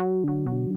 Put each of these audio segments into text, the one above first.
Herr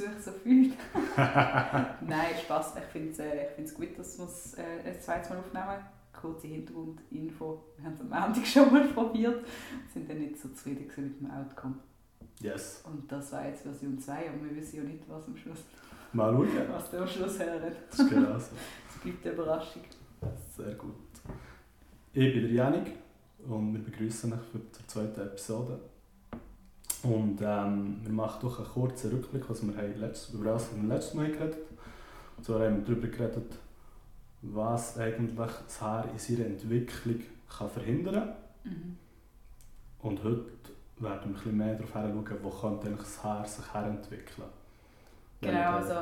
Versuch so fühlt. Nein, Spaß. Ich finde es äh, ich find's gut, dass wir es äh, ein zweites Mal aufnehmen. Kurze Hintergrundinfo. Wir haben es am Montag schon mal probiert. sind dann nicht so zufrieden mit dem Outcome. Yes. Und das war jetzt Version 2, aber wir wissen ja nicht, was am Schluss, Mal schauen. was der am Schluss hören. Das ist genau so. Es bleibt eine Überraschung. Sehr gut. Ich bin der Janik und wir begrüßen euch für die zweite Episode. Und ähm, wir machen doch einen kurzen Rückblick, was wir haben letztes, über was wir letztes Mal geredet haben. Und zwar haben wir darüber geredet, was eigentlich das Haar in seiner Entwicklung kann verhindern kann. Mhm. Und heute werden wir ein bisschen mehr darauf hinschauen, wo könnte eigentlich das Haar sich herentwickeln. Genau, wir- also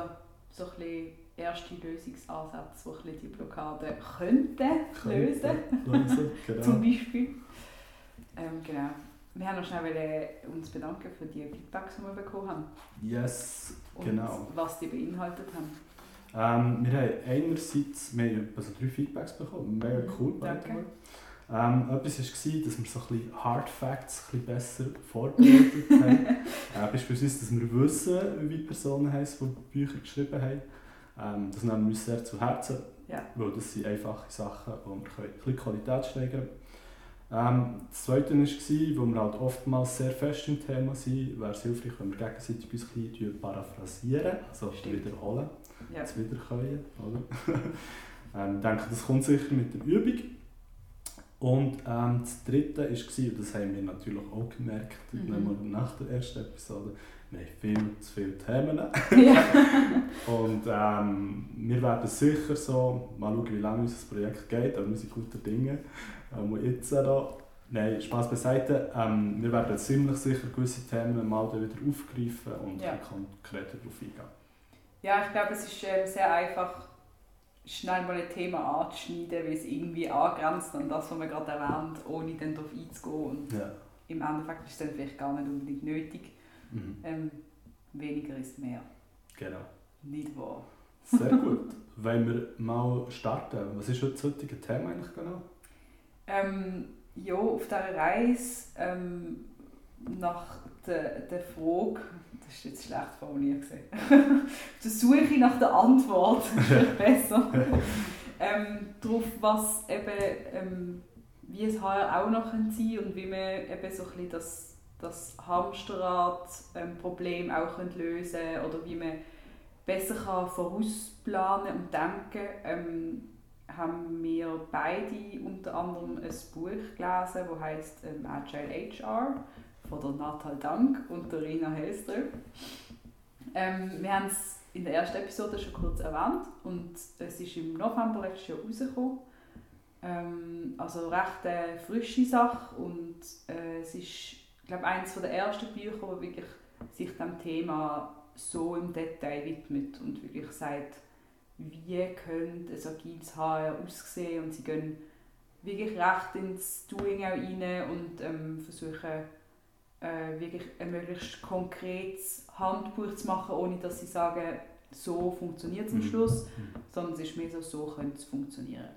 so ein bisschen erste Lösungsansätze, die die Blockade könnten lösen. lösen. Genau. Zum Beispiel. Ähm, genau. Wir haben noch schnell wollen uns bedanken für die Feedbacks, die wir bekommen haben. Yes, Und genau. was die beinhaltet haben. Ähm, wir haben einerseits wir haben also drei Feedbacks bekommen, mega cool. by the Danke. way. Ähm, etwas war, dass wir so ein bisschen Hard Facts ein bisschen besser vorbereitet haben. Äh, beispielsweise, dass wir wissen, wie die Personen heißen, die Bücher geschrieben haben. Ähm, das nehmen wir uns sehr zu Herzen, Ja. weil das sind einfache Sachen, wo wir ein bisschen Qualität steigern können. Ähm, das Zweite war, wo wir halt oftmals sehr fest im Thema sind, wäre es hilfreich, wenn wir gegenseitig uns ein bisschen paraphrasieren, also Stimmt. wiederholen Ja. zu wiederkäuen. Oder? ähm, ich denke, das kommt sicher mit der Übung. Und ähm, das Dritte war, und das haben wir natürlich auch gemerkt, Mhm. nach der ersten Episode, wir haben viel zu viele Themen. ja. Und ähm, wir werden sicher so, mal schauen, wie lange unser Projekt geht, aber wir sind guter Dinge. Ähm, und jetzt äh, da, nein, Spaß beiseite, ähm, wir werden ziemlich sicher gewisse Themen mal wieder aufgreifen und Ja. konkreter darauf eingehen. ja, ich glaube, es ist ähm, sehr einfach, schnell mal ein Thema anzuschneiden, weil es irgendwie angrenzt an das, was man gerade erwähnt, ohne dann darauf einzugehen. Und Ja. im Endeffekt ist es dann vielleicht gar nicht unbedingt nötig. Mhm. Ähm, weniger ist mehr. Genau. Nicht wahr? Sehr gut. Wollen wir mal starten? Was ist heute das heutige Thema eigentlich genau? Ähm, ja, auf dieser Reise ähm, nach der, der Frage, das ist jetzt schlecht formuliert, gewesen. auf der Suche nach der Antwort, ist besser, ähm, darauf, was eben, ähm, wie es HR auch noch sein kann und wie man eben so ein bisschen das, das Hamsterrad-Problem auch können lösen kann oder wie man besser kann vorausplanen und denken ähm, haben wir beide unter anderem ein Buch gelesen, das heißt ähm, Agile HR von der Natal Dank und der Rina Hellström. Ähm, wir haben es in der ersten Episode schon kurz erwähnt und es ist im November letztes Jahr rausgekommen. Ähm, also recht eine frische Sache und äh, es ist, glaube eines der ersten Bücher, wo wirklich sich dem Thema so im Detail widmet und wirklich sagt, wie könnte ein agiles HR aussehen und sie gehen wirklich recht ins Doing auch rein und ähm, versuchen äh, wirklich ein möglichst konkretes Handbuch zu machen, ohne dass sie sagen, so funktioniert es am Mhm. Schluss, Mhm. sondern es ist mehr so, so könnte es funktionieren.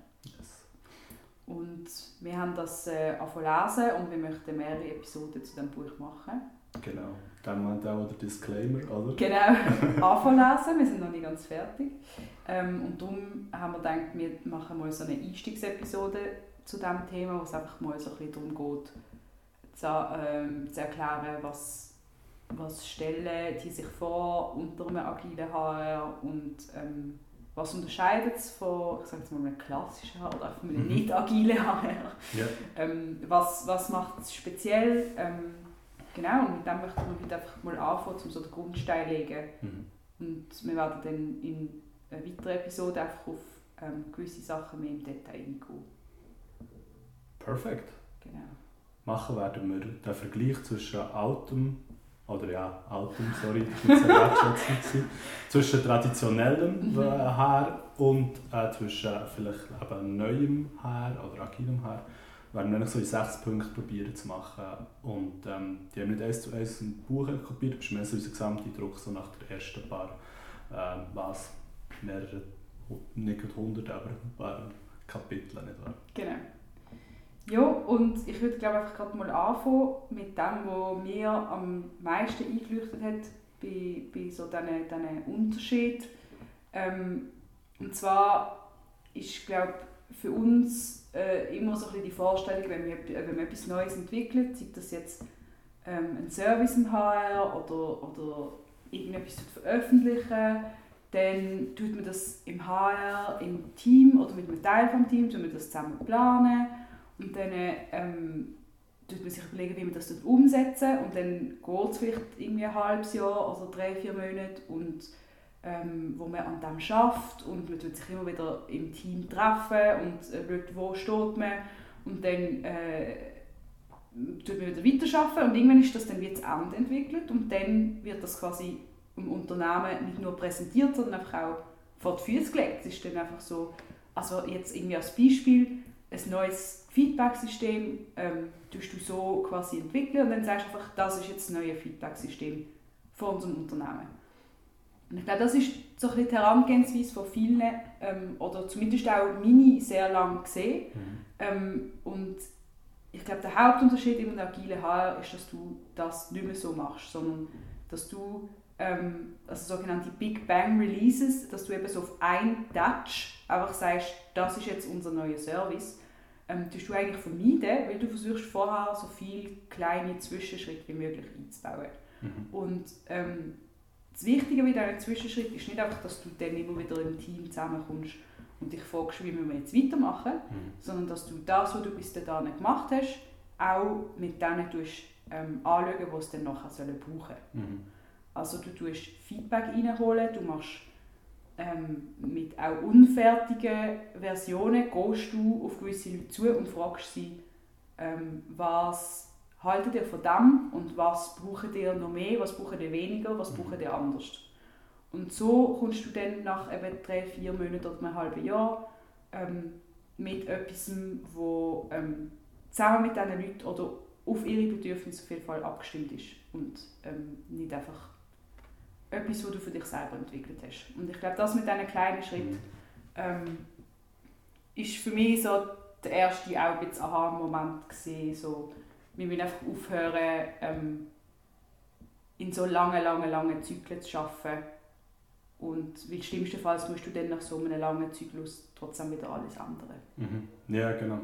Und wir haben das äh, lesen und wir möchten mehrere Episoden zu diesem Buch machen. Genau. Dann meint auch der Disclaimer, oder? Genau, anfangen lesen, wir sind noch nicht ganz fertig. Ähm, und darum haben wir gedacht, wir machen mal so eine Einstiegsepisode zu diesem Thema, wo es einfach mal so ein bisschen darum geht, zu, ähm, zu erklären, was, was stellen die sich vor unter einem agilen HR und ähm, was unterscheidet es von, ich sage jetzt mal, einem klassischen HR oder von einem Mhm. nicht agilen HR? Ja. Ähm, was, was macht es speziell? Ähm, genau, und mit dem möchten wir heute einfach mal anfangen, um so den Grundstein zu legen. Mhm. Und wir werden dann in einer weiteren Episode einfach auf ähm, gewisse Sachen mehr im Detail eingehen. Perfekt. Genau. Machen werden wir den Vergleich zwischen altem, oder ja, altem, sorry, das war jetzt zwischen traditionellem Mhm. äh, Haar und äh, zwischen vielleicht eben neuem Haar oder agilem Haar. werden wir so in sechs Punkten probieren zu machen. Und ähm, die haben nicht eins zu eins ein Buch kopiert, das ist mehr so unser Gesamteindruck, so nach der ersten paar, ähm, was, mehrere, nicht gerade hundert, aber ein paar Kapitel, nicht wahr? Genau. Ja, und ich würde glaube einfach gerade mal anfangen mit dem, was mir am meisten eingeleuchtet hat bei, bei so diesen, diesen Unterschied. Ähm, und zwar ist glaube für uns äh, immer so ein bisschen die Vorstellung, wenn wir, wenn wir etwas Neues entwickeln, sei das jetzt ähm, ein Service im HR oder, oder irgendetwas veröffentlichen, dann tut man das im HR, im Team oder mit einem Teil vom Team, tut man das zusammen planen und dann ähm, tut man sich überlegen, wie man das umsetzen. Und dann geht es vielleicht irgendwie ein halbes Jahr oder drei, vier Monate und ähm, wo man an dem schafft. Und man tut sich immer wieder im Team treffen und äh, schaut, wo steht man. Und dann äh, tut man wieder weiterarbeiten. Und irgendwann ist das dann wie zu Ende entwickelt und dann wird das quasi im Unternehmen nicht nur präsentiert, sondern einfach auch vor die Füße gelegt. Es ist dann einfach so, also jetzt irgendwie als Beispiel, ein neues Feedback-System ähm, tust du so quasi entwickeln und dann sagst du einfach, das ist jetzt das neue Feedback-System von unserem Unternehmen. Und ich glaube, das ist so ein bisschen die Herangehensweise von vielen, ähm, oder zumindest auch meine, sehr lange gesehen. Ähm, und ich glaube, der Hauptunterschied im agilen HR ist, dass du das nicht mehr so machst, sondern dass du ähm, also sogenannte Big Bang Releases, dass du eben so auf ein Touch einfach sagst, das ist jetzt unser neuer Service, ähm, tust du eigentlich vermeiden, weil du versuchst vorher so viele kleine Zwischenschritte wie möglich einzubauen. Mhm. Und ähm, das Wichtige bei diesen Zwischenschritten ist nicht einfach, dass du dann immer wieder im Team zusammenkommst und dich fragst, wie wir jetzt weitermachen, Mhm. sondern dass du das, was du bis dahin gemacht hast, auch mit denen tust, ähm, anschauen, die es dann nachher sollen brauchen Mhm. Also du tust Feedback reinholen, du machst ähm, mit auch unfertigen Versionen, gehst du auf gewisse Leute zu und fragst sie, ähm, was haltet ihr von dem und was braucht ihr noch mehr, was braucht ihr weniger, was braucht ihr anders. Und so kommst du dann nach eben drei, vier Monaten oder einem halben Jahr ähm, mit etwas, wo ähm, zusammen mit diesen Leuten oder auf ihre Bedürfnisse auf jeden Fall abgestimmt ist und ähm, nicht einfach etwas, was du für dich selber entwickelt hast. Und ich glaube, das mit diesen kleinen Schritten ähm, ist für mich so der erste auch ein bisschen Aha-Moment gesehen, so wir müssen einfach aufhören, ähm, in so langen, langen, langen Zyklen zu arbeiten. Und weil schlimmstenfalls musst du dann nach so einem langen Zyklus trotzdem wieder alles ändern. Mhm. Ja, genau.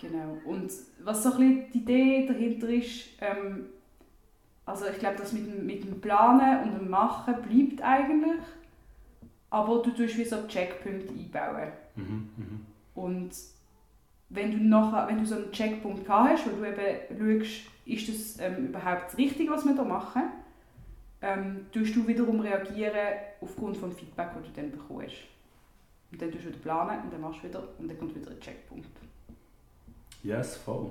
Genau. Und was so ein bisschen die Idee dahinter ist, ähm, also ich glaube, das mit dem, mit dem Planen und dem Machen bleibt eigentlich, aber du tust wie so Checkpunkte einbauen. Mhm. Mhm. Und wenn du, nachher, wenn du so einen Checkpunkt gehabt hast, wo du eben schaust, ist das ähm, überhaupt das Richtige, was wir da machen, ähm, tust du wiederum reagieren aufgrund vom Feedback, das du dann bekommst. Und dann tust du wieder planen und dann machst du wieder und dann kommt wieder ein Checkpunkt. Yes, voll.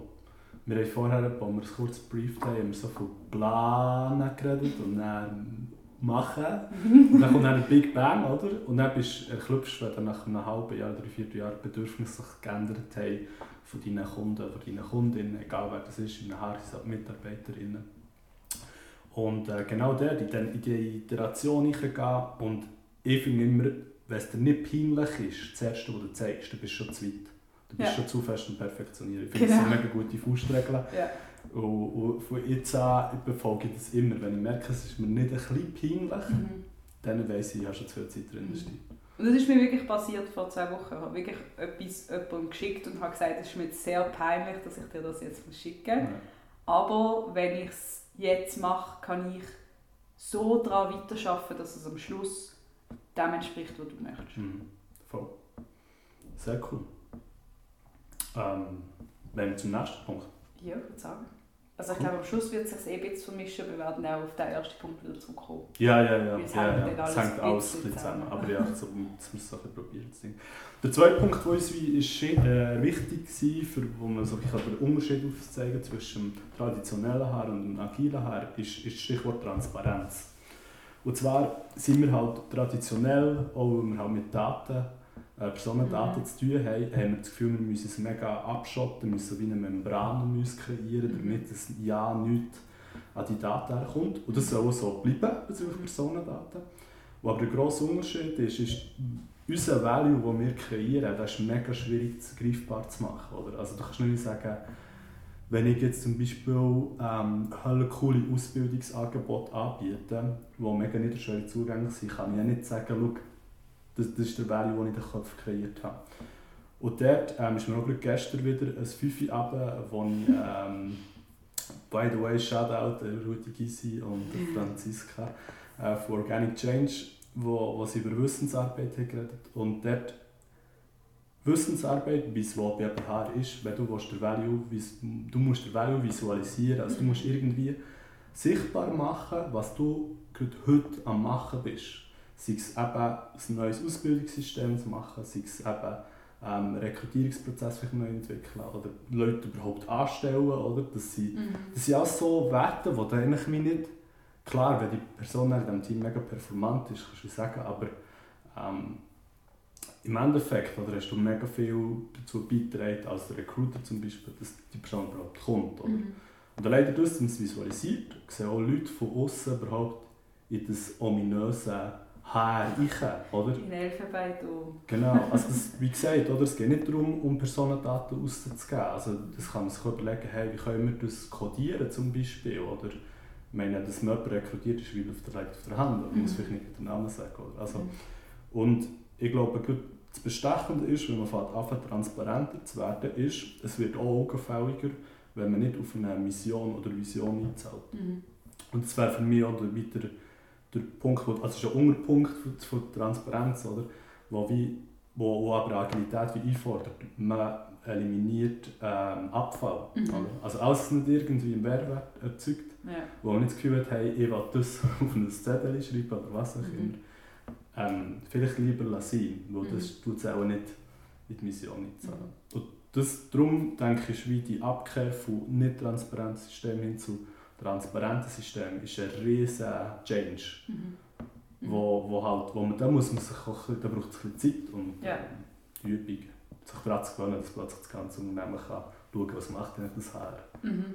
Wir haben vorher, als wir es kurz gebrieft haben, haben wir so von Planen geredet und dann machen. Und dann kommt dann ein Big Bang, oder? Und dann bist du erklüpft, wenn dann nach einem halben Jahr, drei, vier Jahren Bedürfnisse sich geändert haben von deinen Kunden, von deinen Kundinnen, egal wer das ist, in der Haar sind Mitarbeiterinnen. Und äh, genau der, in, den, in die Iteration hineingehen und ich finde immer, wenn es dir nicht peinlich ist, das Erste, was du zeigst, dann bist du schon zu weit. Du bist Ja. schon zu fest am Perfektionieren. Ich finde, das Genau. sind mega gute Faustregeln. Ja. Und, und von jetzt an befolge ich das immer. Wenn ich merke, es ist mir nicht ein bisschen peinlich, Mhm. dann weiss ich, ich habe schon zu viel Zeit drin investiert. Und das ist mir wirklich passiert vor zwei Wochen. Ich habe wirklich etwas jemandem geschickt und habe gesagt, es ist mir jetzt sehr peinlich, dass ich dir das jetzt schicke. Ja. Aber wenn ich es jetzt mache, kann ich so daran weiterarbeiten, dass es am Schluss dem entspricht, was du möchtest. Mhm. Voll. Sehr cool. Ähm, wenn wir zum nächsten Punkt. Ja, ich würde sagen. Also ich glaube, am Schluss wird es sich eh ein bisschen vermischen. Wir werden auch auf den ersten Punkt wieder zurückkommen. Ja, ja, ja. Es ja, hängt ja. alles Es hängt alles ein bisschen zusammen. Aber ja, so, das wir so ein zu sehen. Der zweite Punkt, der uns ist, äh, wichtig war, für, wo man so ein den Unterschied aufzeigen zwischen dem traditionellen Haar und dem agilen Haar, ist, ist das Stichwort Transparenz. Und zwar sind wir halt traditionell, auch wenn wir halt mit Daten, Personendaten Mhm. zu tun haben, haben wir das Gefühl, wir müssen es mega abschotten, müssen wie eine Membran um uns kreieren, Mhm. damit es ja nichts an die Daten herkommt. Und das soll auch so bleiben bezüglich Mhm. Personendaten. Was aber der grosse Unterschied ist, ist, unser Value, den wir kreieren, das ist mega schwierig greifbar zu machen. Oder? Also du kannst nicht sagen, wenn ich jetzt zum Beispiel ähm, coole Ausbildungsangebote anbiete, die mega niederschwellig zugänglich sind, kann ich ja nicht sagen, schau, das, das ist der Value, den ich in den Kopf kreiert habe. Und dort ähm, ist mir auch gestern wieder ein Fünfe runter, wo ich, ähm, by the way, Shoutout an Rudi Gysi und Mhm. Franziska äh, von Organic Change, wo, wo sie über Wissensarbeit haben geredet Und dort Wissensarbeit, wie es bei HR ist, wenn du willst, der Value, du musst den Value visualisieren, also du musst irgendwie sichtbar machen, was du gerade heute am machen bist. Sei es eben ein neues Ausbildungssystem zu machen, sei es eben ähm, Rekrutierungsprozess vielleicht neu entwickeln oder Leute überhaupt anstellen, oder? Das sind, Mhm. das sind alles so Werte, die dann eigentlich mich nicht... Klar, wenn die Person in diesem Team mega performant ist, kannst du sagen, aber ähm, im Endeffekt oder hast du mega viel dazu beigetragen, als der Recruiter zum Beispiel, dass die Person überhaupt kommt. Oder? Mhm. Und allein dadurch, dass man es visualisiert, sehen auch Leute von außen überhaupt in das ominöse Haar rein, oder? In Elfenbein. Genau, also das, wie gesagt, oder, es geht nicht darum, um Personendaten auszugeben. Also das kann man sich überlegen, hey, wie können wir das codieren zum Beispiel, oder? Ich meine, dass man jemanden rekrutiert, ist wie auf der, auf der Hand, aber man muss Mhm. vielleicht nicht den Namen sagen. Oder? Also, Mhm. und ich glaube, das Bestechende ist, wenn man fängt, anfängt, transparenter zu werden, ist, es wird auch augenfälliger, wenn man nicht auf eine Mission oder Vision einzahlt. Mhm. Und das wäre für mich auch der weitere der Punkt, wo, also es ist ein Unterpunkt von, Transparenz, oder? Wo, wie, wo, wo aber Agilität wie einfordert. Man eliminiert ähm, Abfall. Mhm. Oder? Also alles was nicht irgendwie einen Mehrwert erzeugt, Ja. wo man nicht das Gefühl hat, hey, ich will das auf ein Zettel schreiben oder was auch Mhm. immer. Ähm, vielleicht lieber lassen, weil Mhm. das tut es auch nicht in die Mission einzahlen. Mhm. Und das, darum denke ich, wie die Abkehr von nicht transparenten Systemen hin zu transparenten Systemen ist ein riesiger Change, Mhm. Mhm. wo, wo, halt, wo man, da muss man sich auch, da braucht es ein bisschen Zeit und Ja. die Übung, sich daran zu gewöhnen, dass plötzlich das ganze Unternehmen kann schauen, was macht denn das her. Mhm.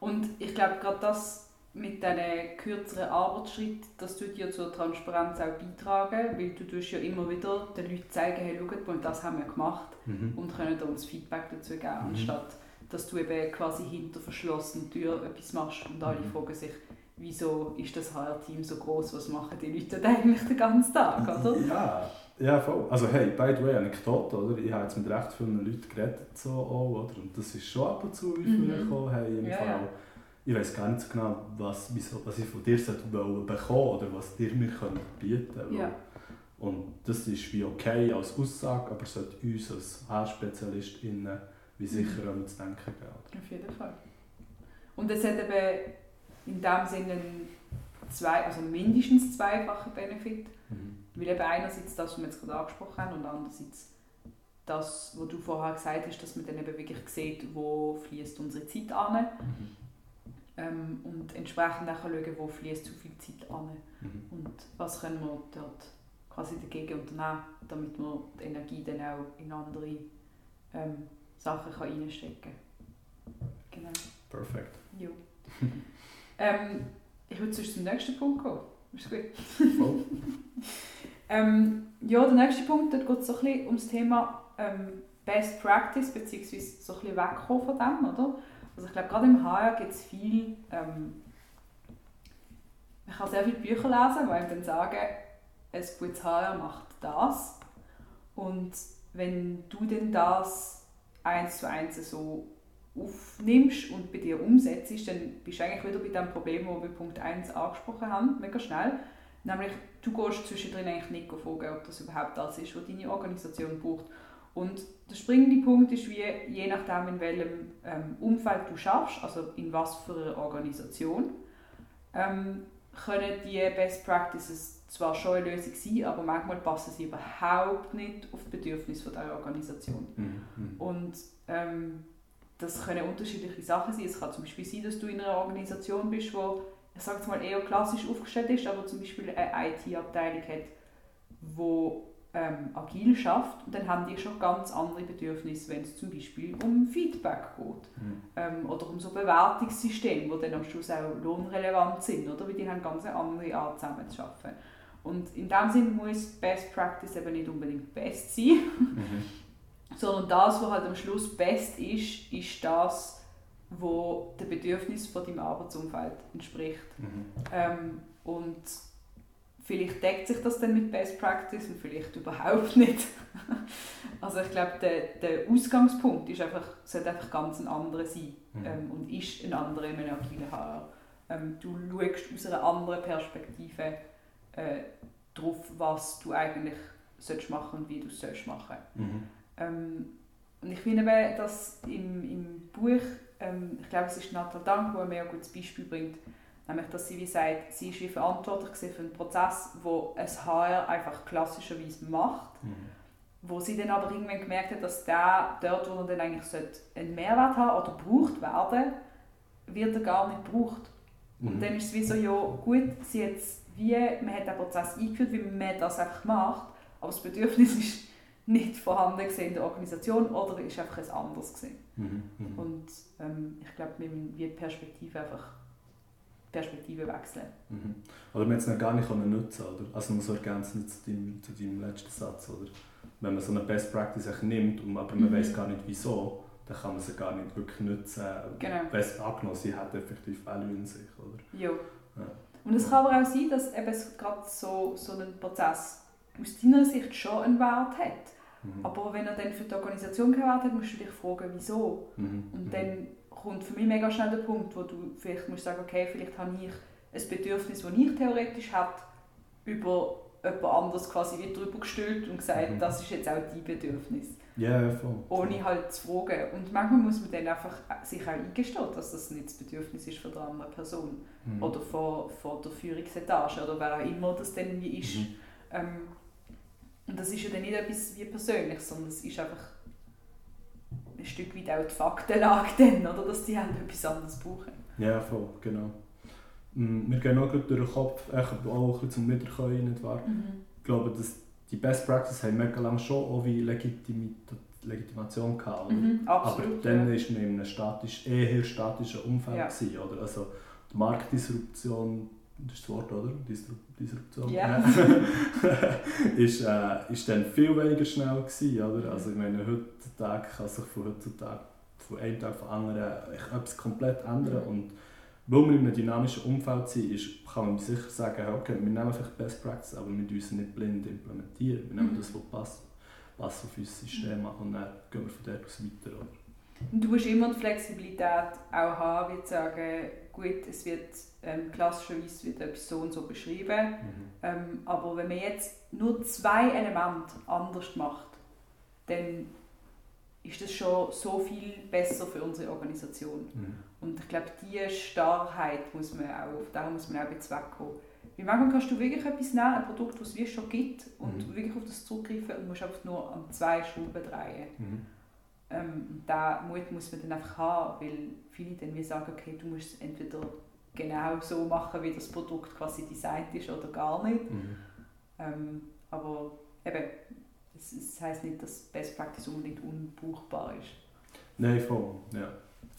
Und ich glaube, gerade das mit diesen kürzeren Arbeitsschritten, das tut ja zur Transparenz auch beitragen, weil du tust ja immer wieder den Leuten zeigen, hey, schaut mal, das haben wir gemacht Mhm. und können uns Feedback dazu geben, Mhm. anstatt dass du eben quasi hinter verschlossenen Türen etwas machst und alle Mhm. fragen sich, wieso ist das HR-Team so groß, was machen die Leute denn eigentlich den ganzen Tag, oder? Ja, ja, voll. Also hey, by the way, Anekdote, oder? Ich habe jetzt mit recht vielen Leuten geredet, so auch, oder? Und das ist schon ab und zu wie Mhm. vorgekommen, hey, im Ja, Fall, ja. ich weiß gar nicht so genau, was, wieso, was ich von dir bekommen oder was dir mir können bieten können. Ja. Und das ist wie okay als Aussage, aber sollte uns als Haarspezialistinnen wie sicher Mhm. auch zu denken geben. Auf jeden Fall. Und es hat eben in dem Sinne zwei, also mindestens zweifachen Benefit. Mhm. Weil eben einerseits das, was wir jetzt gerade angesprochen haben, und andererseits das, was du vorher gesagt hast, dass man dann eben wirklich sieht, wo fließt unsere Zeit an Mhm. ähm, und entsprechend auch schauen, wo fließt zu viel Zeit an Mhm. und was können wir dort quasi dagegen unternehmen, damit man die Energie dann auch in andere ähm, Sachen kann reinstecken kann. Genau. Perfekt. Jo. ähm, ich würde sonst zum nächsten Punkt kommen. Ist gut? Voll. Ähm, ja, der nächste Punkt, dort geht es so ein bisschen um das Thema ähm, Best Practice, beziehungsweise so ein bisschen wegkommen von dem, oder? Also ich glaube, gerade im HR gibt es viel, ähm, man kann sehr viele Bücher lesen, die einem dann sagen, ein gutes HR macht das. Und wenn du denn das eins zu eins so aufnimmst und bei dir umsetzt, dann bist du eigentlich wieder bei dem Problem, das wir Punkt 1 angesprochen haben, mega schnell. Nämlich, du gehst zwischendrin eigentlich nicht fragen, ob das überhaupt das ist, was deine Organisation braucht. Und der springende Punkt ist, wie, je nachdem, in welchem ähm, Umfeld du schaffst, also in was für einer Organisation, ähm, können die Best Practices zwar schon eine Lösung sein, aber manchmal passen sie überhaupt nicht auf die Bedürfnisse der Organisation. Mhm. Und ähm, das können unterschiedliche Sachen sein. Es kann zum Beispiel sein, dass du in einer Organisation bist, wo ich sage mal eher klassisch aufgestellt ist, aber zum Beispiel eine IT-Abteilung hat, wo ähm, agil schafft dann haben die schon ganz andere Bedürfnisse, wenn es zum Beispiel um Feedback geht Mhm. ähm, oder um so Bewertungssysteme, die dann am Schluss auch lohnrelevant sind, oder? Weil die haben ganz eine andere Art zusammen zu arbeiten. Und in dem Sinne muss Best Practice eben nicht unbedingt best sein, Mhm. sondern das, was halt am Schluss best ist, ist das, wo den Bedürfnissen von deinem Arbeitsumfeld entspricht. Mhm. Ähm, und vielleicht deckt sich das dann mit Best Practice und vielleicht überhaupt nicht. also ich glaube, der, der Ausgangspunkt ist einfach, sollte einfach ganz ein anderer sein Mhm. ähm, und ist ein anderer in einem agilen HR. Ähm, du schaust aus einer anderen Perspektive äh, drauf, was du eigentlich sollst machen und wie du es sollst machen. Mhm. Ähm, und ich finde dass im, im Buch, ähm, ich glaube es ist Natal Dank, wo ein mega gutes Beispiel bringt, nämlich dass sie wie sagt, sie ist wie verantwortlich für einen Prozess, wo ein HR einfach klassischerweise macht, Mhm. wo sie dann aber irgendwann gemerkt hat, dass der dort, wo er dann eigentlich sollte, einen Mehrwert haben oder gebraucht werden, wird er gar nicht gebraucht. Und Mhm. dann ist es wie so, ja gut, sie jetzt wie, man hat den Prozess eingeführt, wie man das einfach macht, aber das Bedürfnis ist nicht vorhanden in der Organisation oder ist einfach ein anderes gewesen. Mhm. Mhm. Und ähm, ich glaube, wir müssen die Perspektive einfach Perspektive wechseln. Mhm. Oder man es noch gar nicht nutzen oder? Also nur so ergänzend zu deinem, zu deinem letzten Satz. Oder? Wenn man so eine Best Practice nimmt, und aber man Mhm. weiß gar nicht wieso, dann kann man sie gar nicht wirklich nutzen. Genau. Best angenommen, sie hat effektiv Value in sich. Oder? Ja. Ja. Und es kann aber auch sein, dass eben gerade so, so ein Prozess aus deiner Sicht schon einen Wert hat. Mhm. Aber wenn er dann für die Organisation keinen Wert hat, musst du dich fragen, wieso. Mhm. Und Mhm. dann kommt für mich mega schnell der Punkt, wo du vielleicht musst sagen, okay, vielleicht habe ich ein Bedürfnis, das ich theoretisch habe, über jemand anderes quasi wie drüber gestülpt und gesagt, Mhm. das ist jetzt auch dein Bedürfnis. Ja, ja, voll. Ohne halt zu fragen. Und manchmal muss man dann einfach sich auch eingestehen, dass das nicht das Bedürfnis ist von der anderen Person. Mhm. Oder von, von der Führungsetage oder wer auch immer das dann wie ist. Mhm. Ähm, und das ist ja dann nicht etwas wie persönlich, sondern es ist einfach ein Stück weit auch die Faktenlage dann, oder? dass die halt etwas anderes brauchen. Ja, voll, genau. Mm, Wir gehen auch durch den Kopf, auch ein bisschen zum Wiederkommen, nicht wahr? Ich glaube, dass die Best Practice haben mega lange schon auch wie Legitimation gehabt? Mhm, Aber absolut. dann ja. war man in einem statisch, eher statischen Umfeld. Ja. Gewesen, oder? Also die Marktdisruption, das ist das Wort, oder? Disru Disruption? Ja. ist, äh, ist dann viel weniger schnell gewesen, oder? Also ich meine, heutzutage kann sich von heutzutage von einem Tag auf den anderen etwas komplett ändern und weil wir in einem dynamischen Umfeld sind, ist, kann man sicher sagen, okay, wir nehmen vielleicht Best Practice, aber wir müssen nicht blind implementieren. Wir nehmen Mhm. das, was passt, passt auf unser System an und dann gehen wir von dort aus weiter. Oder? Und du musst immer die Flexibilität auch haben, wie zu sagen, gut, es wird ähm, klassischerweise wird etwas so und so beschrieben, Mhm. ähm, aber wenn man jetzt nur zwei Elemente anders macht, dann ist das schon so viel besser für unsere Organisation. Mhm. Und ich glaube, diese Starrheit muss man auch, auf der muss man auch wegkommen. Weil manchmal kannst du wirklich etwas nehmen, ein Produkt, das es wie schon gibt, und Mhm. wirklich auf das zurückgreifen und musst einfach nur an zwei Schrauben drehen. Ähm, diesen Mut muss man dann einfach haben, weil viele dann wie sagen, okay, du musst es entweder genau so machen, wie das Produkt quasi designt ist oder gar nicht. Mhm. Ähm, aber eben, es, es heisst nicht, dass Best Practice unbedingt unbuchbar ist. Nein, voll. Ja.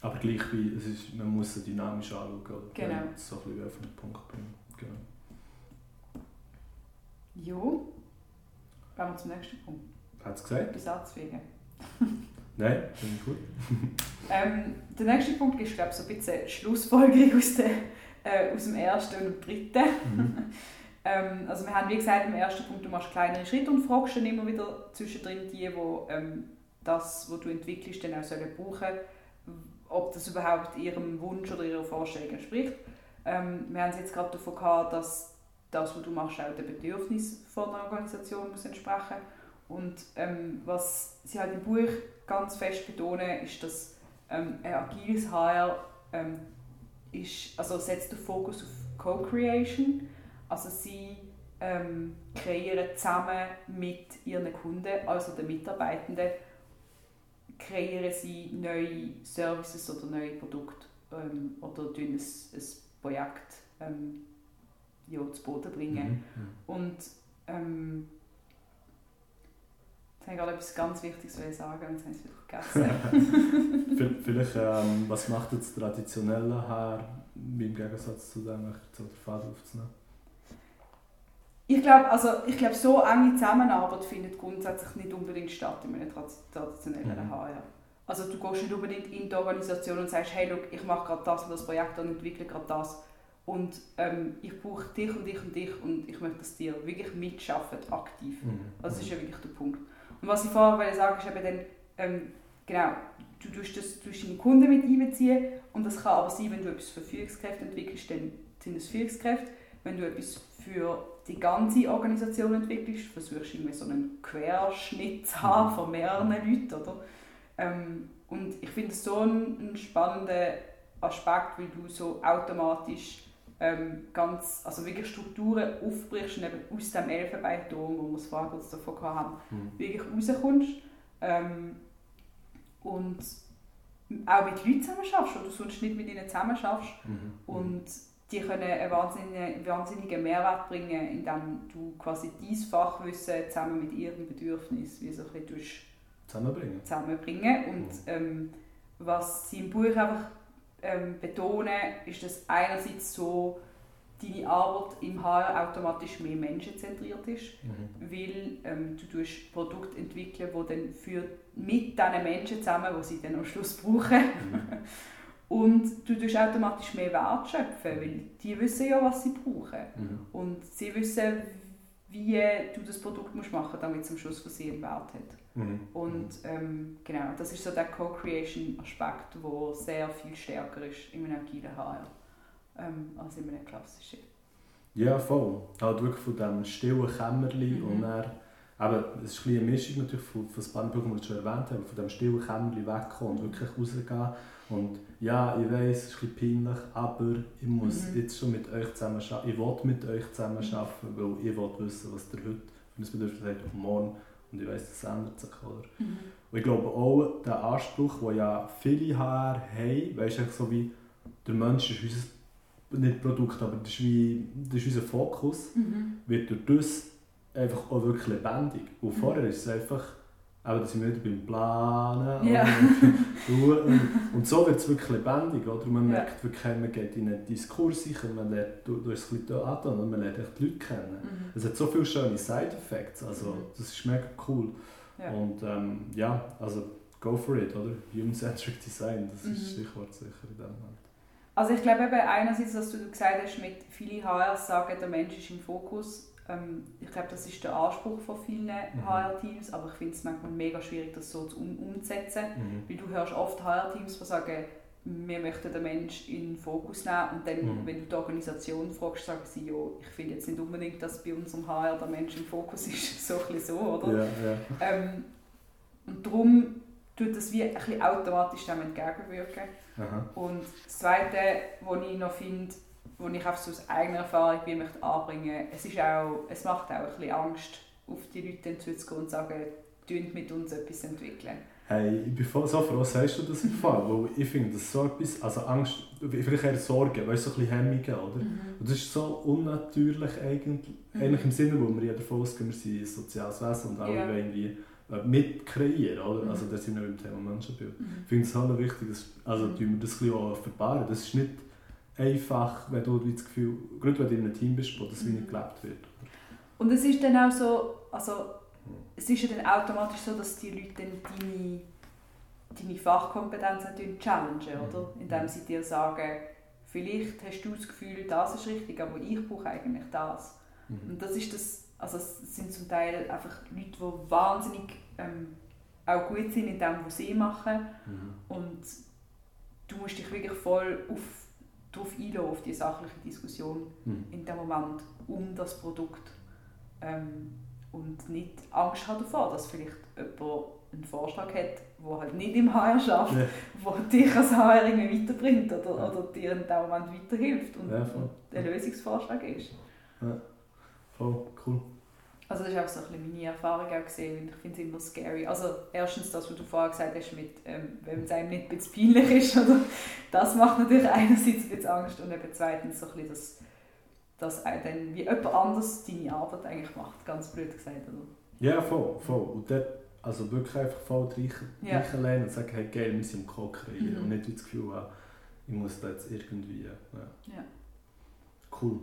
Aber gleich wie, es ist, man muss es dynamisch anschauen. Oder? Genau. Ja, So ein bisschen auf den Punkt bringen. Genau. Jo, gehen wir zum nächsten Punkt. Hat es gesagt? Besatzwege. Nein, finde ich gut. Ähm, der nächste Punkt ist, glaube ich, so ein bisschen Schlussfolgerung aus, der, äh, aus dem ersten und dem dritten. Mhm. Ähm, also wir haben, wie gesagt, im ersten Punkt, du machst kleinere Schritte und fragst dann immer wieder zwischendrin die, die ähm, das, was du entwickelst, dann auch sollen brauchen ob das überhaupt ihrem Wunsch oder ihrer Vorstellung entspricht. Ähm, wir haben es jetzt gerade davon gehabt, dass das, was du machst, auch den Bedürfnissen von einer Organisation muss entsprechen Und ähm, was sie halt im Buch ganz fest betonen, ist, dass ähm, ein agiles HR ähm, ist, also setzt den Fokus auf Co-Creation. Also sie ähm, kreieren zusammen mit ihren Kunden, also den Mitarbeitenden, kreieren sie neue Services oder neue Produkte ähm, oder ein, ein Projekt ähm, ja, zu Boden bringen. Mhm. mhm. Und ähm, jetzt habe ich gerade etwas ganz Wichtiges sagen, und jetzt habe ich es wieder vergessen. Vielleicht, ähm, was macht das traditionelle her, im Gegensatz zu dem, so den Faden aufzunehmen? Ich glaube, also, ich glaub, so enge Zusammenarbeit findet grundsätzlich nicht unbedingt statt in einem traditionellen mhm. HR. Also du gehst nicht unbedingt in die Organisation und sagst, hey, look, ich mache gerade das und das Projekt und entwickle gerade das und ähm, ich brauche dich und dich und dich und ich möchte, dass dir wirklich mitschaffen, aktiv. Mhm. Also das ist ja wirklich der Punkt. Und was ich vorher wollte sagen, ist eben dann, ähm, genau, du tust, das, tust deine Kunden mit einbeziehen und das kann aber sein, wenn du etwas für Führungskräfte entwickelst, dann sind es Führungskräfte. Wenn du etwas für die ganze Organisation entwickelst, versuchst du irgendwie so einen Querschnitt zu haben von mehreren Leuten, oder? Ähm, und ich finde es so ein, ein spannender Aspekt, weil du so automatisch ähm, ganz, also wirklich Strukturen aufbrichst und eben aus dem Elfenbeinturm, wo wir es vorher kurz davon hatten, mhm. wirklich rauskommst. Ähm, und auch mit Leuten zusammen schaffst oder sonst nicht mit ihnen zusammen schaffst. Mhm. Und die können einen wahnsinnigen, wahnsinnigen Mehrwert bringen, indem du quasi dein Fachwissen zusammen mit ihrem Bedürfnis wie so ein bisschen zusammenbringen. zusammenbringen. Und mhm. ähm, was sie im Buch einfach ähm, betonen, ist, dass einerseits so deine Arbeit im HR automatisch mehr menschenzentriert ist, mhm. weil ähm, du tust Produkte entwickeln, die dann für, mit diesen Menschen zusammen, die sie dann am Schluss brauchen, mhm. und du tust automatisch mehr Wert schöpfen, weil die wissen ja, was sie brauchen mhm. und sie wissen, wie du das Produkt musst machen musst, damit es am Schluss für sie einen Wert hat. Mhm. Und ähm, genau, das ist so der Co-Creation-Aspekt, der sehr viel stärker ist in einem agilen HR ähm, als in einem klassischen. Ja, voll. Halt wirklich von diesem stillen Kämmerchen mhm. und dann, eben, es ist ein eine Mischung natürlich von, von paar die ich schon erwähnt habe, von diesem stillen Kämmerchen wegkommen und wirklich rausgehen. Und ja, ich weiß, es ist ein bisschen peinlich, aber ich muss mhm. jetzt schon mit euch zusammen arbeiten. Ich will mit euch zusammen arbeiten, weil ich will wissen, was ihr heute für ein Bedürfnis habt und morgen und ich weiss, das ändert sich. Oder? Mhm. Und ich glaube auch, der Anspruch, den ja viele HR haben, weißt du, so wie der Mensch ist unser, nicht Produkt, aber das ist, wie, das ist unser Fokus, mhm. wird durch das einfach auch wirklich lebendig. Und mhm. vorher ist es einfach aber sind wir wieder beim Planen. Ja. Und, und, und, so wird es wirklich lebendig. Oder? Man merkt wirklich, man geht in einen Diskurs rein, man lernt, du, du hast es ein bisschen angetan, und man lernt die Leute kennen. Mhm. Es hat so viele schöne Side-Effects, also mhm. das ist mega cool. Ja. Und ähm, ja, also go for it, oder? Human-Centric Design, das ist mhm. Stichwort sicher in dem Moment. Also ich glaube eben einerseits, was du gesagt hast, mit vielen HR sagen, der Mensch ist im Fokus, ich glaube, das ist der Anspruch von vielen mhm. HR-Teams, aber ich finde es manchmal mega schwierig, das so zu um umzusetzen, mhm. weil du hörst oft HR-Teams, die sagen, wir möchten den Menschen in den Fokus nehmen und dann, mhm. wenn du die Organisation fragst, sagen sie, ja, ich finde jetzt nicht unbedingt, dass bei unserem HR der Mensch im Fokus ist, so ein so, oder? Ja, ja. Ähm, und darum tut das wie ein bisschen automatisch dem entgegenwirken. Aha. Und das Zweite, was ich noch finde, wo ich einfach so aus eigener Erfahrung wie möchte anbringen es ist auch, es macht auch ein bisschen Angst, auf die Leute zuzugehen und zu sagen, tun mit uns etwas entwickeln. Hey, ich bin so froh, sagst du das im Fall, weil ich finde, das so etwas, also Angst, vielleicht eher Sorgen, weißt du, so ein bisschen Hemmungen, oder? Mhm. Und das ist so unnatürlich eigentlich, mhm. eigentlich im Sinne, wo wir ja davon ausgehen, wir sind ein soziales Wesen und alle ja. irgendwie äh, mitkreieren, oder? Mhm. Also da sind wir beim Thema Menschenbild. Mhm. Ich finde es halt wichtig, dass, also mhm. wir das ein bisschen auch verbauen, das ist nicht einfach, wenn du das Gefühl, gerade wenn du in einem Team bist, wo das wie nicht gelebt wird. Und es ist dann auch so, also es ist ja dann automatisch so, dass die Leute dann deine, deine Fachkompetenzen challengen, mhm. oder? Indem sie dir sagen, vielleicht hast du das Gefühl, das ist richtig, aber ich brauche eigentlich das. Mhm. Und das ist das, also es sind zum Teil einfach Leute, die wahnsinnig ähm, auch gut sind in dem, was sie machen. Mhm. Und du musst dich wirklich voll auf darauf eingehen, auf die sachliche Diskussion Mhm. in dem Moment um das Produkt ähm, und nicht Angst haben davor, dass vielleicht jemand einen Vorschlag hat, der halt nicht im HR schafft, Ja. der dich als HR irgendwie weiterbringt oder, Ja. oder dir in dem Moment weiterhilft und, Ja, und der Lösungsvorschlag ist. Voll cool. Also das ist auch so ein bisschen meine Erfahrung auch gesehen und ich finde es immer scary. Also erstens das, was du vorher gesagt hast, mit, ähm, wenn es einem nicht ein bisschen peinlich ist, oder? das macht natürlich einerseits ein bisschen Angst und eben zweitens so ein bisschen das, dass dann wie jemand anders deine Arbeit eigentlich macht, ganz blöd gesagt. Oder? Ja, voll, voll. Und dort, also wirklich einfach voll rein, Ja. und sagen, hey geil, wir sind im Co kreieren. Mhm. Und nicht das Gefühl haben, ich muss da jetzt irgendwie... Ja. Ja. Cool.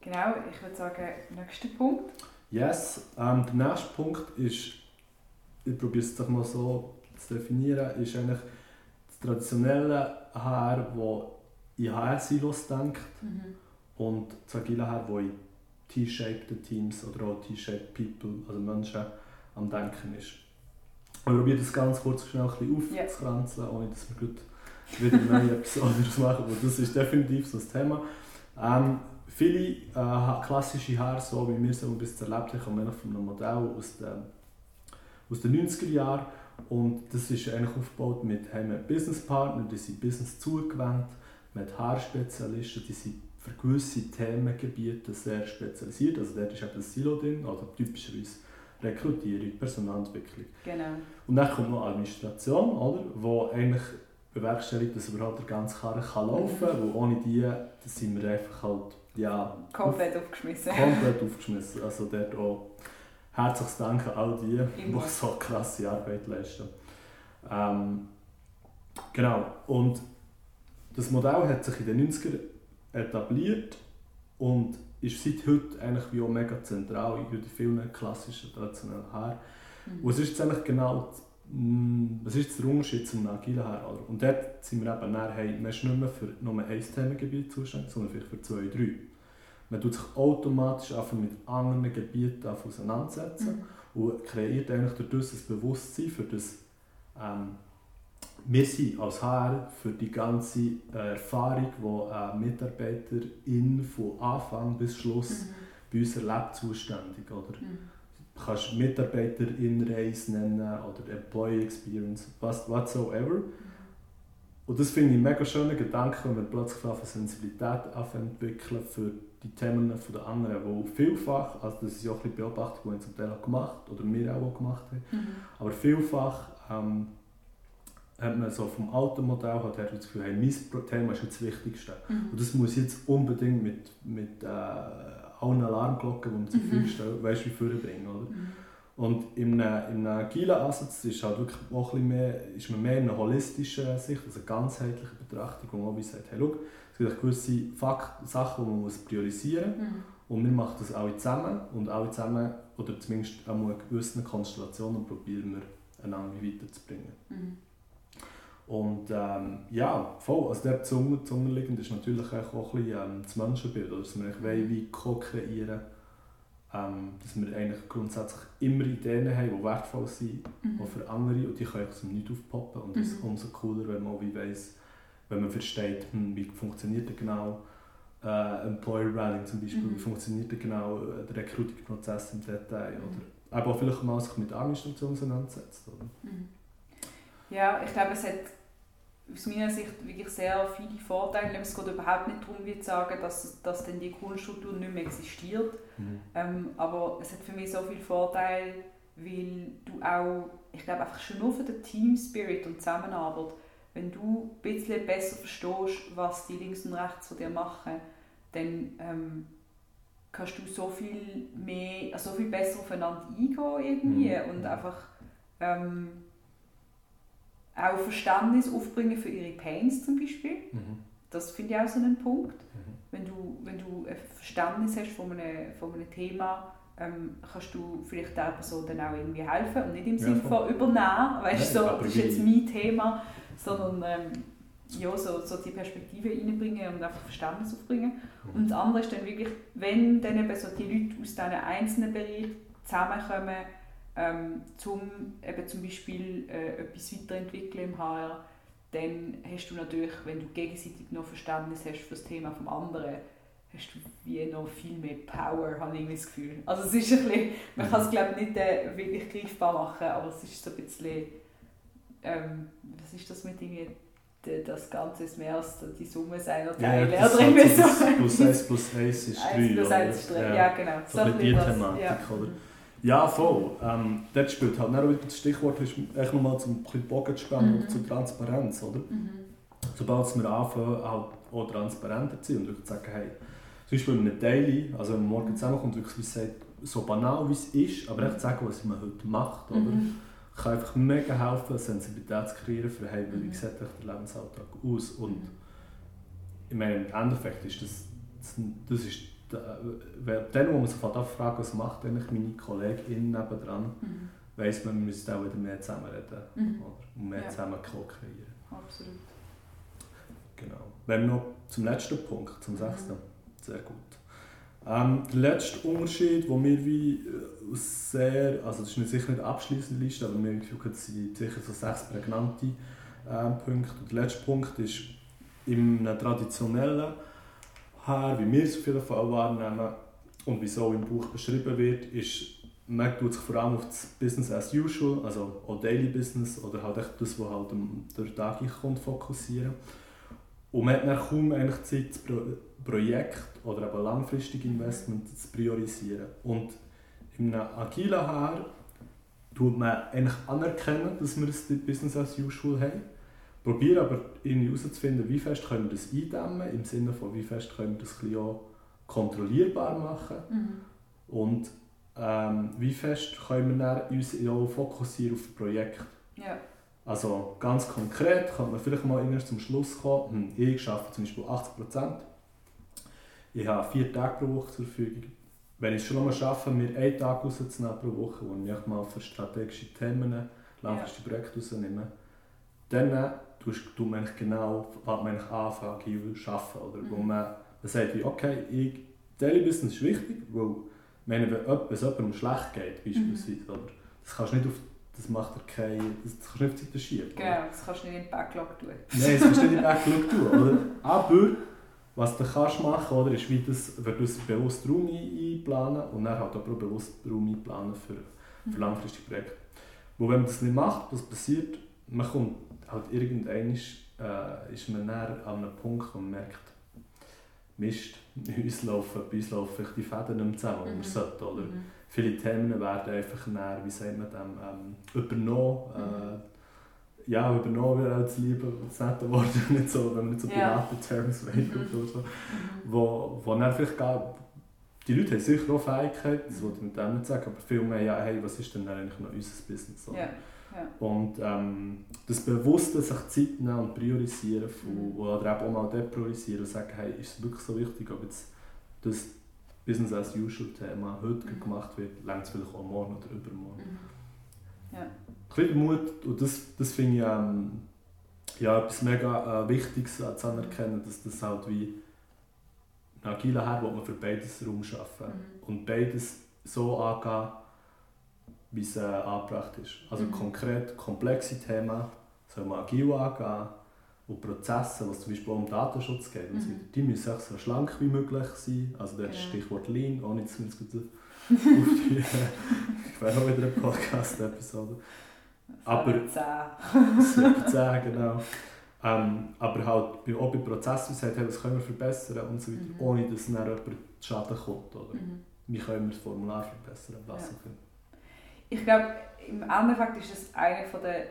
Genau, ich würde sagen, nächster Punkt. Yes, ähm, der nächste Punkt ist, ich probiere es doch mal so zu definieren, ist eigentlich das traditionelle HR, das in HR-Silos denkt und das agile HR, das in T-shaped Teams oder auch T-shaped People, also Menschen, am Denken ist. Ich probiere das ganz kurz schnell ein bisschen aufzukränzeln, ohne dass wir gut wieder neue Episode daraus machen, aber das ist definitiv so das Thema. Ähm, viele äh, klassische Haare, so wie wir sie bis erlebt haben, kommen von einem Modell aus den, aus den 90er Jahren. Und das ist eigentlich aufgebaut mit wir Businesspartner, die sind Business zugewandt, mit Haarspezialisten, die sind für gewisse Themengebiete sehr spezialisiert. Also dort ist eben das Silo drin, oder typischerweise Rekrutierung, Personalentwicklung. Genau. Und dann kommt noch Administration, oder? Wo eigentlich bewerkstelligt, dass überhaupt der ganze Karren kann laufen kann. Weil ohne die sind wir einfach halt, ja, Komplett aufgeschmissen. komplett aufgeschmissen. Also dort auch herzliches Dank an all die, Immer. die so krasse Arbeit leisten. Ähm, genau. Und das Modell hat sich in den 90er etabliert und ist seit heute eigentlich wie auch mega zentral in vielen klassischen traditionellen Haaren. Mhm. Was ist jetzt eigentlich genau was ist der Unterschied zum agilen oder? Und dort sind wir eben dann, hey, man ist nicht mehr für nur ein Themengebiet zuständig, sondern vielleicht für zwei, drei. Man tut sich automatisch einfach mit anderen Gebieten auseinandersetzen Mhm. und kreiert eigentlich dadurch ein Bewusstsein für das ähm, wir sind als HR für die ganze äh, Erfahrung, die eine Mitarbeiterin von Anfang bis Schluss Mhm. bei uns erlebt, zuständig. Oder? Mhm. Du kannst Mitarbeiterin-Reise nennen oder Employee Experience, was whatsoever. Und das finde ich einen mega schönen Gedanken, wenn wir plötzlich eine Sensibilität anfangen zu entwickeln für die Themen der anderen, wo vielfach, also das ist ja auch ein bisschen Beobachtung, die ich zum Teil auch gemacht oder wir auch gemacht haben, Mhm. aber vielfach ähm, hat man so vom alten Modell hat er das Gefühl, hey, mein Thema ist jetzt das Wichtigste. Mhm. Und das muss jetzt unbedingt mit, mit äh, allen Alarmglocken, die man sich Mhm. vorstellt, weißt, wie vorbringen, oder? Mhm. Und im, in einem agilen Ansatz ist, halt wirklich auch ein mehr, ist man mehr in einer holistischen Sicht, also eine ganzheitliche Betrachtung, wo man wie sagt, hey, schau, es gibt gewisse Fakt Sachen, die man muss priorisieren muss Mhm. und wir machen das alle zusammen und alle zusammen, oder zumindest auch in gewissen Konstellationen, probieren wir einander weiterzubringen. Mhm. Und ähm, ja, voll, also der Zunge, Zungenliegend ist natürlich auch ein bisschen ähm, das Menschenbild, oder dass wir wollen, wie co-kreieren ähm, dass wir eigentlich grundsätzlich immer Ideen haben, die wertvoll sind, Mhm. auch für andere und die können aus dem Nichts aufpoppen und das ist Mhm. umso cooler, wenn man wie weiss, wenn man versteht, hm, wie funktioniert denn genau äh, Employer Branding zum Beispiel, Mhm. wie funktioniert denn genau äh, der Recruiting-Prozess im Detail oder eben auch vielleicht mal sich mit der Administration auseinandersetzt. Oder? Mhm. Ja, ich glaube, es hat aus meiner Sicht wirklich sehr viele Vorteile. Es geht überhaupt nicht darum, wie zu sagen, dass, dass dann die Grundstruktur nicht mehr existiert. Ähm, aber es hat für mich so viele Vorteile, weil du auch, ich glaube einfach schon nur für den Team Spirit und Zusammenarbeit, wenn du ein bisschen besser verstehst, was die links und rechts von dir machen, dann ähm, kannst du so viel mehr, so viel besser aufeinander eingehen irgendwie Mhm. und einfach ähm, auch Verständnis aufbringen für ihre Pains zum Beispiel. Mhm. Das finde ich auch so einen Punkt Mhm. wenn du, wenn du ein Verständnis hast von einem, von einem Thema, ähm, kannst du vielleicht der Person dann auch irgendwie helfen und nicht im Ja, Sinne von übernehmen, weißt, Nein, so, das ist jetzt mein Thema, sondern ähm, ja, so, so die Perspektive reinbringen und einfach Verständnis aufbringen. Mhm. Und das andere ist dann wirklich, wenn dann eben so die Leute aus diesen einzelnen Bereichen zusammenkommen, ähm, um eben zum Beispiel äh, etwas weiterentwickeln im HR, dann hast du natürlich, wenn du gegenseitig noch Verständnis hast für das Thema vom anderen, hast du wie noch viel mehr Power, habe ich das Gefühl. Also es ist ein bisschen, man kann es mhm. glaube nicht äh, wirklich greifbar machen, aber es ist so ein bisschen, ähm, was ist das mit irgendwie, das Ganze ist mehr als die Summe seiner Teile. Ja, das oder irgendwie so. Plus 1 plus 1 ist 3. 1 plus 1 ist 3, ja, ja genau. So, Thematik, ja. oder? Ja, voll. Ähm, dort spielt halt auch wieder das Stichwort, ist echt nochmal zum Bogen zu spannen, mhm. zur Transparenz, oder? Mhm. Sobald wir anfangen, halt auch transparenter zu sein und wirklich zu sagen, hey, zum Beispiel in einem Daily, also wenn man morgen zusammenkommt, wirklich wie sagt, so banal wie es ist, aber echt sagen, was man heute macht, oder? Mhm. Kann einfach mega helfen, Sensibilität zu kreieren für, hey, wie mhm. sieht der Lebensalltag aus? Und ich meine, im Endeffekt ist das, das, das ist dann, wo man sich fragt, was macht eigentlich meine Kollegin nebendran, mhm. weiss man, man müsste auch wieder mehr zusammenreden mhm. oder, und mehr ja. zusammen co-kreieren. Absolut. Genau. Wenn wir noch zum letzten Punkt, zum mhm. sechsten. Sehr gut. Ähm, der letzte Unterschied, wo wir wie äh, sehr, also das ist sicher nicht abschließende Liste, aber wir sind sicher so sechs prägnante äh, Punkte. Und der letzte Punkt ist im traditionellen her, wie wir es auf jeden Fall wahrnehmen und wie es auch im Buch beschrieben wird, ist, man tut sich vor allem auf das Business as usual, also auch Daily Business oder halt echt das, was halt durch den Tag kommt, fokussieren. Und man hat dann kaum eigentlich Zeit, das Projekt oder eben langfristige Investment zu priorisieren. Und in einem agilen Her tut man eigentlich anerkennen, dass wir das Business as usual haben probiere aber irgendwie herauszufinden, wie fest können wir das eindämmen, im Sinne von wie fest können wir das auch kontrollierbar machen mhm. und ähm, wie fest können wir uns auch fokussieren auf das Projekt. Ja. Also ganz konkret kann man vielleicht mal zum Schluss kommen, hm, ich arbeite zum Beispiel 80%, ich habe vier Tage pro Woche zur Verfügung. Wenn ich es schon mal schaffe, mir einen Tag rauszunehmen pro Woche, wo ich mich mal für strategische Themen, langfristige Projekte rausnehme, dann tust du man genau, was man anfangen agil arbeiten. Oder? Mhm. Wo man, sagt, wie, okay, ich, Daily Business ist wichtig, weil wenn, es jemandem schlecht geht, beispielsweise, mhm. oder, das kannst nicht auf das macht er keine, das, das kannst du nicht auf die Seite schieben. Genau, das kannst du nicht in den Backlog tun. Nein, das kannst du nicht in den Backlog tun. Oder? Aber was du kannst machen oder, ist, wie das, wenn du bewusst Raum einplanen und dann halt auch bewusst Raum einplanen für, für mhm. langfristige Projekte. Wo wenn man das nicht macht, was passiert, man kommt halt irgendwann äh, ist man näher an einem Punkt, wo man merkt, Mist, bei uns laufen, bei uns laufen die Fäden nicht mehr zusammen, mhm. wir sollten, oder? Mhm. Viele Themen werden einfach näher, wie sagt man dem, ähm, übernommen. Mhm. Äh, ja, übernommen wäre auch das Liebe, das nette Wort, nicht so, wenn man nicht so ja. private Terms mhm. oder so. Mhm. Wo, wo dann vielleicht gar, die Leute haben sicher auch Fähigkeiten, das wollte ich mit dem nicht sagen, aber viel mehr, ja, hey, was ist denn eigentlich noch unser Business? So. Ja. Und ähm, das Bewusste, sich Zeit nehmen und priorisieren von, mhm. oder eben auch mal depriorisieren und sagen, hey, ist es wirklich so wichtig, ob jetzt das Business as usual Thema heute mhm. gemacht wird, längt es vielleicht auch morgen oder übermorgen. Mhm. Ja. Ein bisschen Mut und das, das finde ich ähm, ja, etwas mega äh, Wichtiges äh, zu anerkennen, dass das halt wie ein agiler Herr, wo man für beides Raum schaffen mhm. und beides so angehen, wie es äh, angebracht ist. Also mhm. konkret komplexe Themen soll man agil angehen und Prozesse, was zum Beispiel um Datenschutz geht, mhm. die müssen auch so schlank wie möglich sein. Also das genau. Stichwort Lean, ohne zu aufführen. ich wäre auch wieder eine Podcast-Episode. Aber 10. 10, genau. Ähm, aber halt auch bei Prozessen sagt, hey, was können wir verbessern und so weiter, mhm. ohne dass dann jemand Schaden kommt. Oder? Mhm. Wie können wir das Formular verbessern, was ja. Ich glaube, im Endeffekt ist es einer der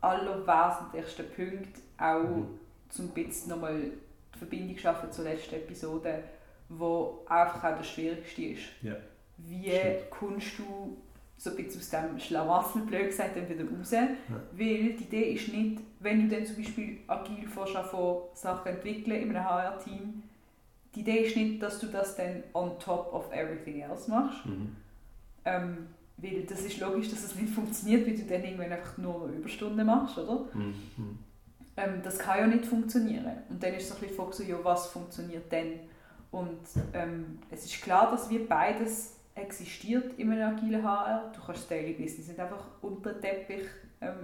allerwesentlichsten Punkte, auch mhm. zum bisschen nochmal die Verbindung schaffen zur letzten Episode, wo einfach auch das Schwierigste ist. Ja. Wie Stimmt. kommst du so ein bisschen aus dem Schlamassel, blöd gesagt, dann wieder raus? Ja. Weil die Idee ist nicht, wenn du dann zum Beispiel agil von Sachen entwickeln in einem HR-Team, die Idee ist nicht, dass du das dann on top of everything else machst. Mhm. Ähm, weil das ist logisch, dass es nicht funktioniert, weil du dann irgendwann einfach nur Überstunden machst, oder? Mhm. Ähm, das kann ja nicht funktionieren. Und dann ist so ein bisschen die Frage, so, ja, was funktioniert denn? Und ähm, es ist klar, dass wir beides existiert in einem agilen HR. Du kannst das Daily Business nicht einfach unter den Teppich ähm,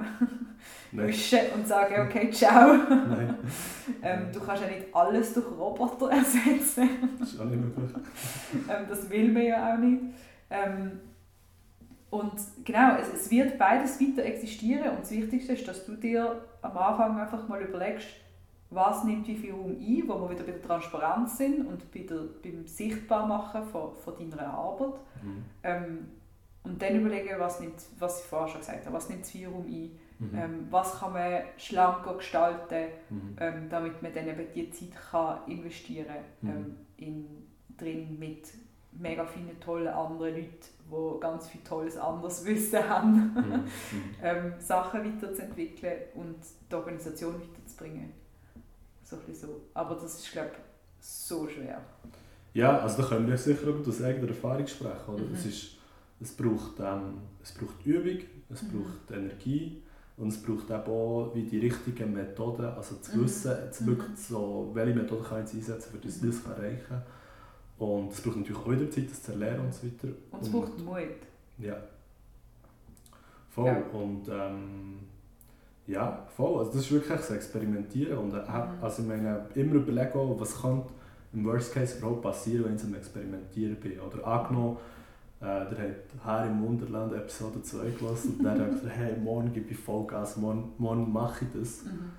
wischen und sagen, okay, ciao. Ähm, du kannst ja nicht alles durch Roboter ersetzen. das ist auch nicht möglich. ähm, das will man ja auch nicht. Und genau, es, es wird beides weiter existieren und das Wichtigste ist, dass du dir am Anfang einfach mal überlegst, was nimmt wie viel Raum ein, wo wir wieder bei der Transparenz sind und bei der, beim Sichtbarmachen von, von deiner Arbeit. Mhm. Ähm, und dann überlegen, was, nimmt, was ich vorher schon gesagt habe, was nimmt viel Raum ein, Mhm. ähm, was kann man schlanker gestalten, Mhm. ähm, damit man dann eben die Zeit kann investieren kann Mhm. ähm, in, drin mit mega vielen tollen anderen Leuten, die ganz viel tolles anderes Wissen haben, Mhm. Mhm. ähm, Sachen weiterzuentwickeln und die Organisation weiterzubringen. So ein so. Aber das ist, glaube ich, so schwer. Ja, also da können wir sicher auch aus eigener Erfahrung sprechen. Oder? Mhm. Es, ist, es, braucht, ähm, es braucht Übung, es Mhm. braucht Energie und es braucht eben auch wie die richtigen Methoden, also zu Mhm. wissen, jetzt Mhm. wirklich so, welche Methode kann ich jetzt einsetzen, für das Mhm. das erreichen kann. Und es braucht natürlich auch wieder Zeit, das zu erlernen und so weiter. Und es braucht Mut. Ja. Voll. Ja. Und ähm, ja, voll. Also das ist wirklich das Experimentieren. Und, äh, Mhm. also ich meine, immer überlegen, auch, was könnte im Worst Case überhaupt passieren, wenn ich am Experimentieren bin. Oder angenommen, äh, der hat Herr im Wunderland Episode 2 gelassen und dann hat er gesagt, hey, morgen gebe ich Vollgas, morgen, morgen mache ich das. Mhm.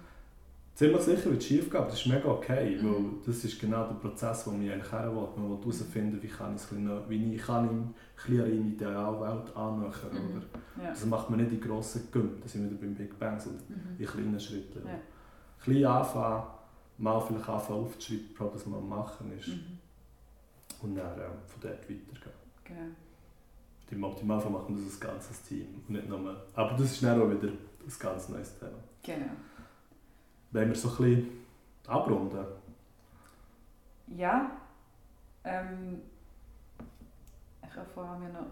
Ziemlich sicher wird es schief gehen, aber das ist mega okay, Mhm. weil das ist genau der Prozess, den wir eigentlich her will. Man will herausfinden, wie, kann ich wie ich kann ihm ein Idealwelt annähern. Mhm. Oder? Ja. Das macht man nicht in grossen Gümpen, da sind wieder beim Big Bang, sondern Mhm. in kleinen Schritten. Ja. Klein anfangen, mal vielleicht anfangen aufzuschreiben, was man machen ist Mhm. und dann ähm, von dort weitergehen. Genau. Im Optimalfall machen wir das als ganzes Team und nicht nur... Aber das ist dann auch wieder ein ganz neues Thema. genau. Wenn wir so ein bisschen abrunden. Ja. Ähm, ich habe vorher mir noch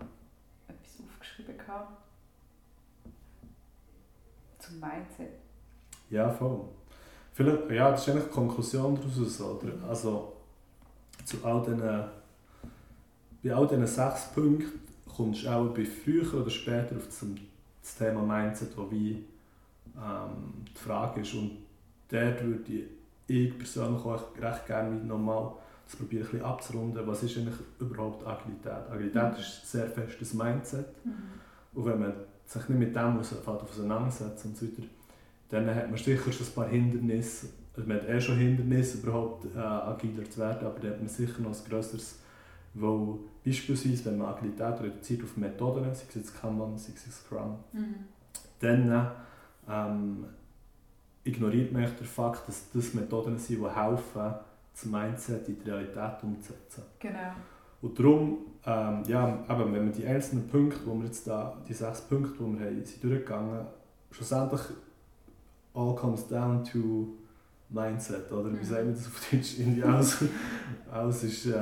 etwas aufgeschrieben. Gehabt. Zum Mindset. Ja, voll. Vielleicht, ja, das ist eigentlich die Konklusion daraus. Oder? Mhm. Also, zu all diesen, bei all diesen sechs Punkten kommst du auch bei früher oder später auf das, das Thema Mindset, wo wie ähm, die Frage ist. Und dort würde ich persönlich auch recht gerne nochmal das probieren, ein bisschen abzurunden. Was ist eigentlich überhaupt Agilität? Agilität Mhm. ist sehr fest das Mindset. Mhm. Und wenn man sich nicht mit dem auseinandersetzt und so weiter, dann hat man sicher schon ein paar Hindernisse. Also man hat eh schon Hindernisse, überhaupt äh, agiler zu werden, aber dann hat man sicher noch ein grösseres. Weil beispielsweise, wenn man Agilität reduziert auf Methoden, sei es jetzt Kanban, sei es jetzt Scrum, Mhm. dann ähm, ignoriert man den Fakt, dass das Methoden sind, die helfen, das Mindset in die Realität umzusetzen. Genau. Und darum, ähm, ja, eben, wenn wir die einzelnen Punkte, wo wir jetzt da, die sechs Punkte, die wir haben, sind durchgegangen, schlussendlich all comes down to Mindset, oder? Wie Mhm. sagen wir das auf Deutsch? Irgendwie alles, alles ist, äh,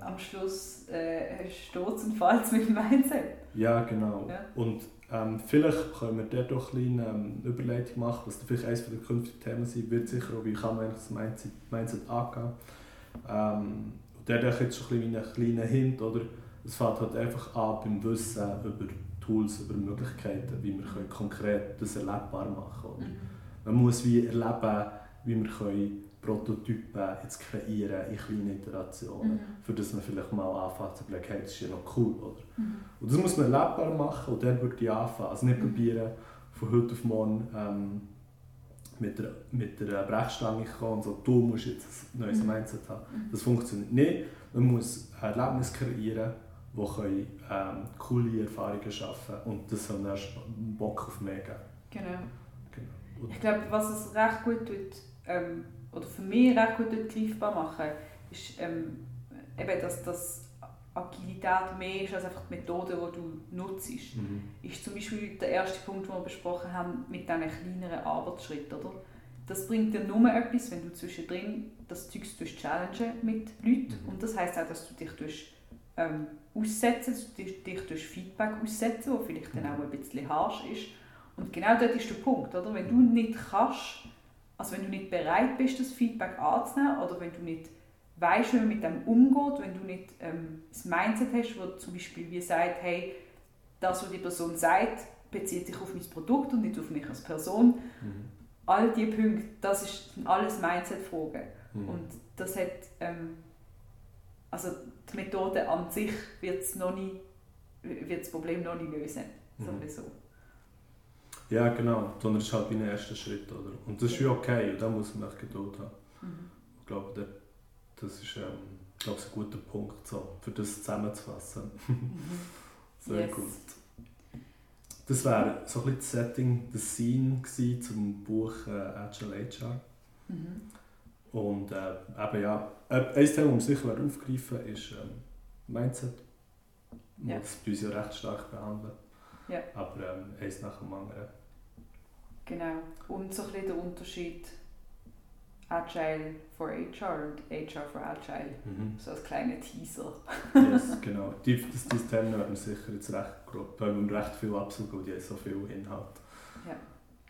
Am Schluss äh, es und es mit dem Mindset. ja genau. Ja. Und ähm, vielleicht können wir dort doch eine kleine ähm, Überleitung machen, was vielleicht eines der künftigen Themen sein wird, sicher auch, wie kann man eigentlich das Mindset, Mindset angehen. Ähm, und ich jetzt schon ein kleinen Hint, oder? Es fängt halt einfach an beim Wissen über Tools, über Möglichkeiten, wie wir können konkret das erlebbar machen können. Mhm. Man muss wie erleben, wie wir können Prototypen jetzt kreieren in kleinen Iterationen, Mhm. für das man vielleicht mal anfängt zu überlegen, hey, das ist ja noch cool, oder? Mhm. Und das muss man erlebbar machen und dann würde ich anfangen. Also nicht Mhm. probieren, von heute auf morgen ähm, mit, der, mit der Brechstange zu kommen und so, du musst jetzt ein neues Mhm. Mindset haben. Mhm. Das funktioniert nicht. Man muss ein Erlebnis kreieren, wo können, ähm, coole Erfahrungen schaffen und das soll dann Bock auf mehr geben. Genau. Genau. Ich glaube, was es recht gut tut, ähm, oder für mich recht gut tut, greifbar machen, ist ähm, eben, dass das Agilität mehr ist als einfach die Methode, die du nutzt. Mhm. Ist zum Beispiel der erste Punkt, den wir besprochen haben, mit diesen kleineren Arbeitsschritten. Oder? Das bringt dir nur etwas, wenn du zwischendrin das Zeug challengen mit Leuten. Mhm. Und das heisst auch, dass du dich durch, ähm, aussetzen, dass du dich, dich durch Feedback aussetzen, wo vielleicht dann auch ein bisschen harsch ist. Und genau dort ist der Punkt, oder? Wenn du nicht kannst, also wenn du nicht bereit bist, das Feedback anzunehmen, oder wenn du nicht weißt, wie man mit dem umgeht, wenn du nicht ähm, das Mindset hast, wo zum Beispiel wie sagt, hey, das, was die Person sagt, bezieht sich auf mein Produkt und nicht auf mich als Person. Mhm. All diese Punkte, das ist, sind alles Mindset-Fragen. Mhm. Und das hat, ähm, also die Methode an sich wird noch nie, wird das Problem noch nicht lösen, Mhm. sowieso. Ja, genau. Sondern es ist halt wie ein erster Schritt, oder? Und das ist ja okay, und da muss man echt Geduld haben. Mhm. Ich glaube, der- das ist ähm, ich glaube, ein guter Punkt, so, für das zusammenzufassen. Mhm. Sehr Yes. gut. Das wäre so ein bisschen das Setting, das Scene gewesen zum Buch äh, Agile HR. Mhm. Und äh, eben ja, äh, ein Thema, das sicher aufgreifen ist ähm, Mindset. Ja. Das bei uns ja recht stark behandelt. Ja. Aber ähm, eins nach dem anderen. Genau. Und so ein bisschen der Unterschied Agile for HR und HR for Agile. Mhm. So als kleiner Teaser. yes, genau. Die, das, Themen werden wir sicher jetzt recht grob, weil wir recht viel absuchen und die haben so viel Inhalt. Ja.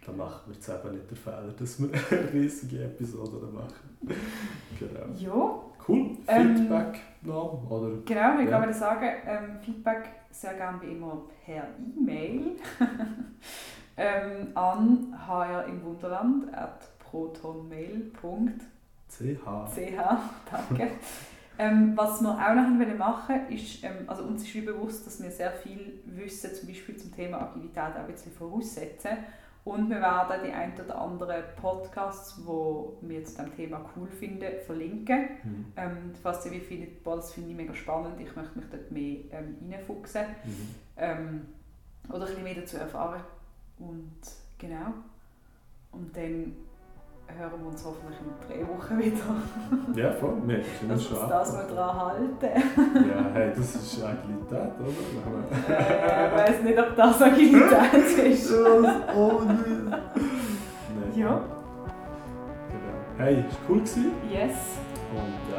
Dann machen wir jetzt eben nicht den Fehler, dass wir eine riesige Episode machen. Genau. Ja, Cool. Ähm, Feedback noch? Oder? genau. Ich Ja. kann sagen, ähm, Feedback sehr gerne wie immer per E-Mail ähm, an hr im Wunderland at protonmail.ch CH. danke. ähm, was wir auch noch wollen machen ist, ähm, also uns ist wie bewusst, dass wir sehr viel wissen, zum Beispiel zum Thema Agilität auch ein bisschen voraussetzen. Und wir werden die ein oder anderen Podcasts, die wir zu diesem Thema cool finden, verlinken. Mhm. Ähm, falls ihr wie findet, boah, das finde ich mega spannend, ich möchte mich dort mehr ähm, reinfuchsen Mhm. ähm, oder ein bisschen mehr dazu erfahren. Und genau. Und dann hören wir uns hoffentlich in drei Wochen wieder. Ja, voll. Wir sind Dass schon uns das mal dran halten. Ja, hey, das ist Agilität, oder? äh, ich weiss nicht, ob das Agilität ist. oh nein. Nee. Ja. Genau. Hey, es war cool gewesen Yes. und